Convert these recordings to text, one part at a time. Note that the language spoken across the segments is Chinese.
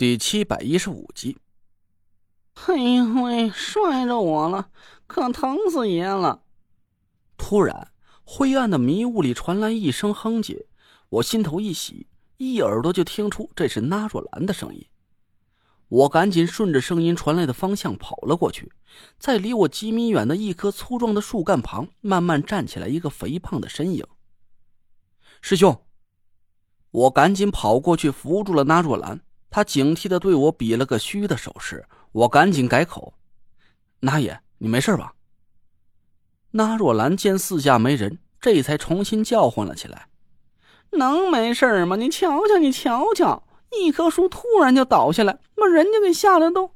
第七百一十五集。哎呦喂，摔着我了，可疼死爷了！突然，灰暗的迷雾里传来一声哼唧，我心头一喜，一耳朵就听出这是那若兰的声音。我赶紧顺着声音传来的方向跑了过去，在离我几米远的一棵粗壮的树干旁，慢慢站起来一个肥胖的身影。师兄，我赶紧跑过去扶住了那若兰。他警惕的对我比了个虚的手势，我赶紧改口：“那爷，你没事吧？”那若兰见四下没人，这才重新叫唤了起来：“能没事吗？你瞧瞧，你瞧瞧，一棵树突然就倒下来，把人家给吓得都……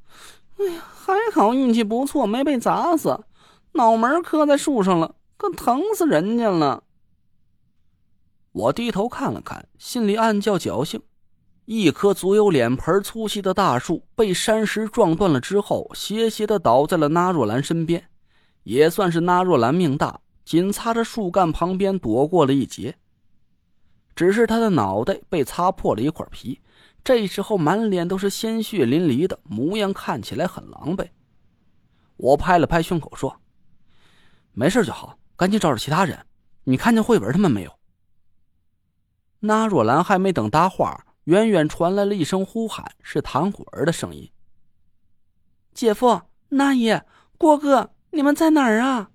哎呀，还好运气不错，没被砸死，脑门磕在树上了，可疼死人家了。”我低头看了看，心里暗叫侥幸。一棵足有脸盆粗细的大树被山石撞断了之后，斜斜的倒在了那若兰身边，也算是那若兰命大，紧擦着树干旁边躲过了一劫。只是他的脑袋被擦破了一块皮，这时候满脸都是鲜血淋漓的模样，看起来很狼狈。我拍了拍胸口说：“没事就好，赶紧找找其他人。你看见慧文他们没有？”那若兰还没等搭话。远远传来了一声呼喊，是唐果儿的声音：“姐夫、那爷、郭哥，你们在哪儿啊？”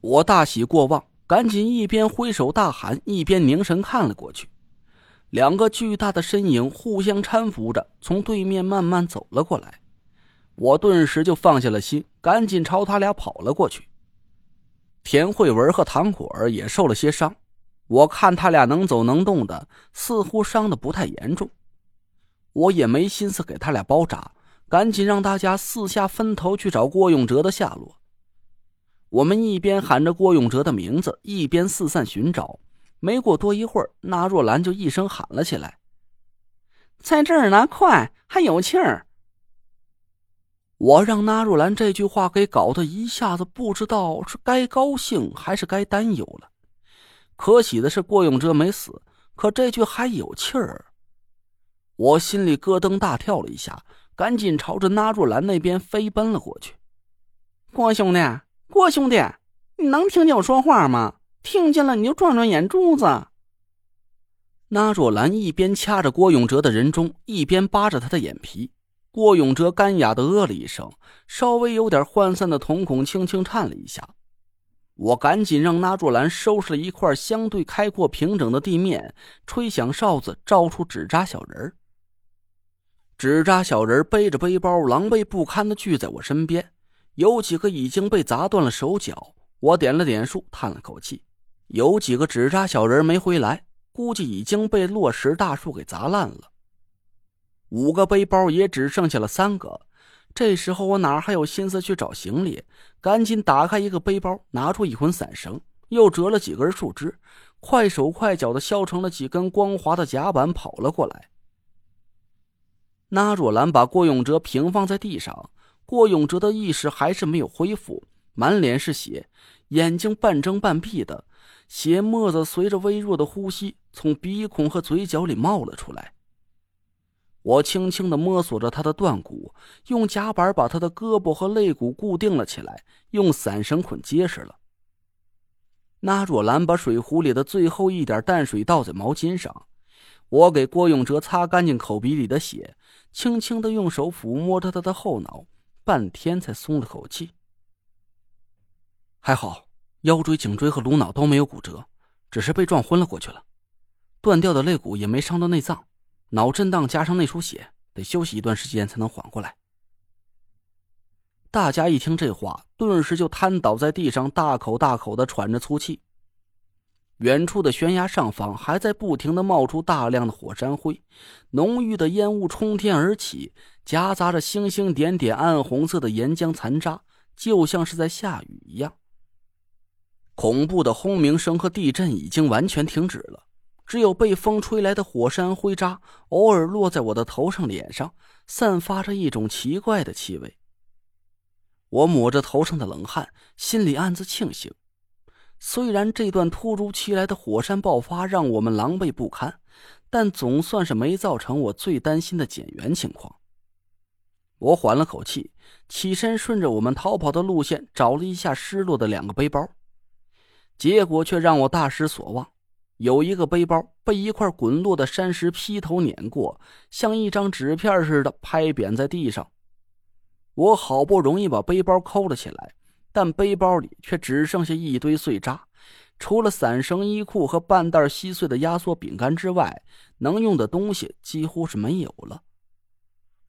我大喜过望，赶紧一边挥手大喊，一边凝神看了过去。两个巨大的身影互相搀扶着，从对面慢慢走了过来。我顿时就放下了心，赶紧朝他俩跑了过去。田慧文和唐果儿也受了些伤。我看他俩能走能动的，似乎伤的不太严重。我也没心思给他俩包扎，赶紧让大家四下分头去找郭永哲的下落。我们一边喊着郭永哲的名字，一边四散寻找。没过多一会儿，那若兰就一声喊了起来：“在这儿呢，快，还有气儿！”我让那若兰这句话给搞得一下子不知道是该高兴还是该担忧了。可喜的是，郭永哲没死，可这句还有气儿。我心里咯噔大跳了一下，赶紧朝着那若兰那边飞奔了过去。郭兄弟，郭兄弟，你能听见我说话吗？听见了你就转转眼珠子。那若兰一边掐着郭永哲的人中，一边扒着他的眼皮。郭永哲干哑的呃了一声，稍微有点涣散的瞳孔轻轻颤了一下。我赶紧让那若兰收拾了一块相对开阔平整的地面，吹响哨子，招出纸扎小人纸扎小人背着背包，狼狈不堪的聚在我身边，有几个已经被砸断了手脚。我点了点数，叹了口气，有几个纸扎小人没回来，估计已经被落石大树给砸烂了。五个背包也只剩下了三个。这时候我哪还有心思去找行李？赶紧打开一个背包，拿出一捆伞绳，又折了几根树枝，快手快脚的削成了几根光滑的甲板，跑了过来。那若兰把郭永哲平放在地上，郭永哲的意识还是没有恢复，满脸是血，眼睛半睁半闭的，血沫子随着微弱的呼吸从鼻孔和嘴角里冒了出来。我轻轻的摸索着他的断骨，用夹板把他的胳膊和肋骨固定了起来，用散绳捆结实了。那若兰把水壶里的最后一点淡水倒在毛巾上，我给郭永哲擦干净口鼻里的血，轻轻的用手抚摸着他的后脑，半天才松了口气。还好，腰椎、颈椎和颅脑都没有骨折，只是被撞昏了过去了，断掉的肋骨也没伤到内脏。脑震荡加上内出血，得休息一段时间才能缓过来。大家一听这话，顿时就瘫倒在地上，大口大口的喘着粗气。远处的悬崖上方还在不停的冒出大量的火山灰，浓郁的烟雾冲天而起，夹杂着星星点点暗红色的岩浆残渣，就像是在下雨一样。恐怖的轰鸣声和地震已经完全停止了。只有被风吹来的火山灰渣偶尔落在我的头上、脸上，散发着一种奇怪的气味。我抹着头上的冷汗，心里暗自庆幸。虽然这段突如其来的火山爆发让我们狼狈不堪，但总算是没造成我最担心的减员情况。我缓了口气，起身顺着我们逃跑的路线找了一下失落的两个背包，结果却让我大失所望。有一个背包被一块滚落的山石劈头碾过，像一张纸片似的拍扁在地上。我好不容易把背包抠了起来，但背包里却只剩下一堆碎渣，除了散绳衣裤和半袋稀碎的压缩饼干之外，能用的东西几乎是没有了。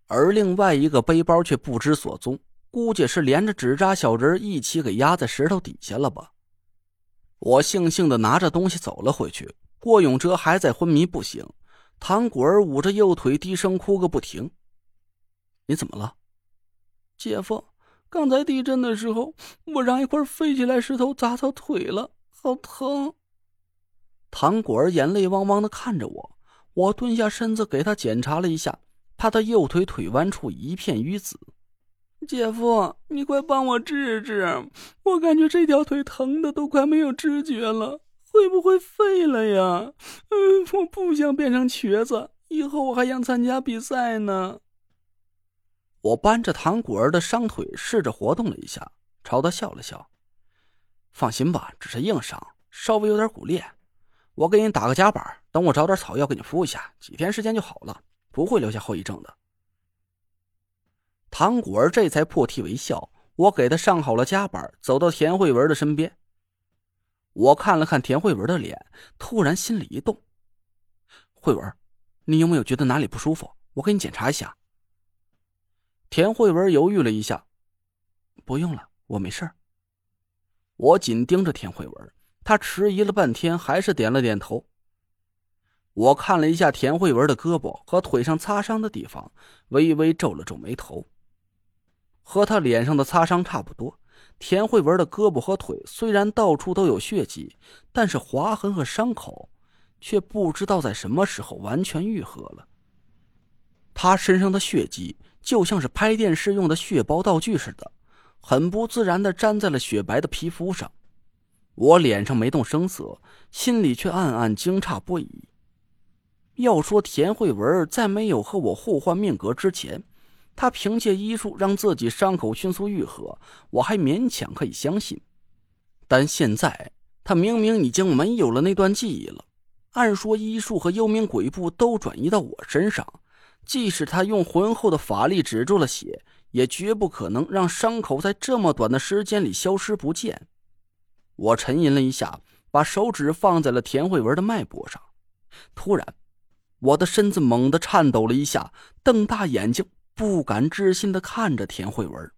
而另外一个背包却不知所踪，估计是连着纸扎小人一起给压在石头底下了吧。我悻悻的拿着东西走了回去，郭永哲还在昏迷不醒，唐果儿捂着右腿低声哭个不停。你怎么了，姐夫？刚才地震的时候，我让一块飞起来石头砸到腿了，好疼。唐果儿眼泪汪汪的看着我，我蹲下身子给他检查了一下。他的右腿腿弯处一片淤紫，姐夫，你快帮我治治！我感觉这条腿疼的都快没有知觉了，会不会废了呀？嗯，我不想变成瘸子，以后我还想参加比赛呢。我扳着唐果儿的伤腿，试着活动了一下，朝他笑了笑：“放心吧，只是硬伤，稍微有点骨裂。我给你打个夹板，等我找点草药给你敷一下，几天时间就好了。”不会留下后遗症的。唐果儿这才破涕为笑。我给他上好了夹板，走到田慧文的身边。我看了看田慧文的脸，突然心里一动：“慧文，你有没有觉得哪里不舒服？我给你检查一下。”田慧文犹豫了一下：“不用了，我没事。”我紧盯着田慧文，他迟疑了半天，还是点了点头。我看了一下田慧文的胳膊和腿上擦伤的地方，微微皱了皱眉头。和他脸上的擦伤差不多。田慧文的胳膊和腿虽然到处都有血迹，但是划痕和伤口却不知道在什么时候完全愈合了。他身上的血迹就像是拍电视用的血包道具似的，很不自然的粘在了雪白的皮肤上。我脸上没动声色，心里却暗暗惊诧不已。要说田慧文在没有和我互换命格之前，他凭借医术让自己伤口迅速愈合，我还勉强可以相信。但现在他明明已经没有了那段记忆了，按说医术和幽冥鬼步都转移到我身上，即使他用浑厚的法力止住了血，也绝不可能让伤口在这么短的时间里消失不见。我沉吟了一下，把手指放在了田慧文的脉搏上，突然。我的身子猛地颤抖了一下，瞪大眼睛，不敢置信的看着田慧文。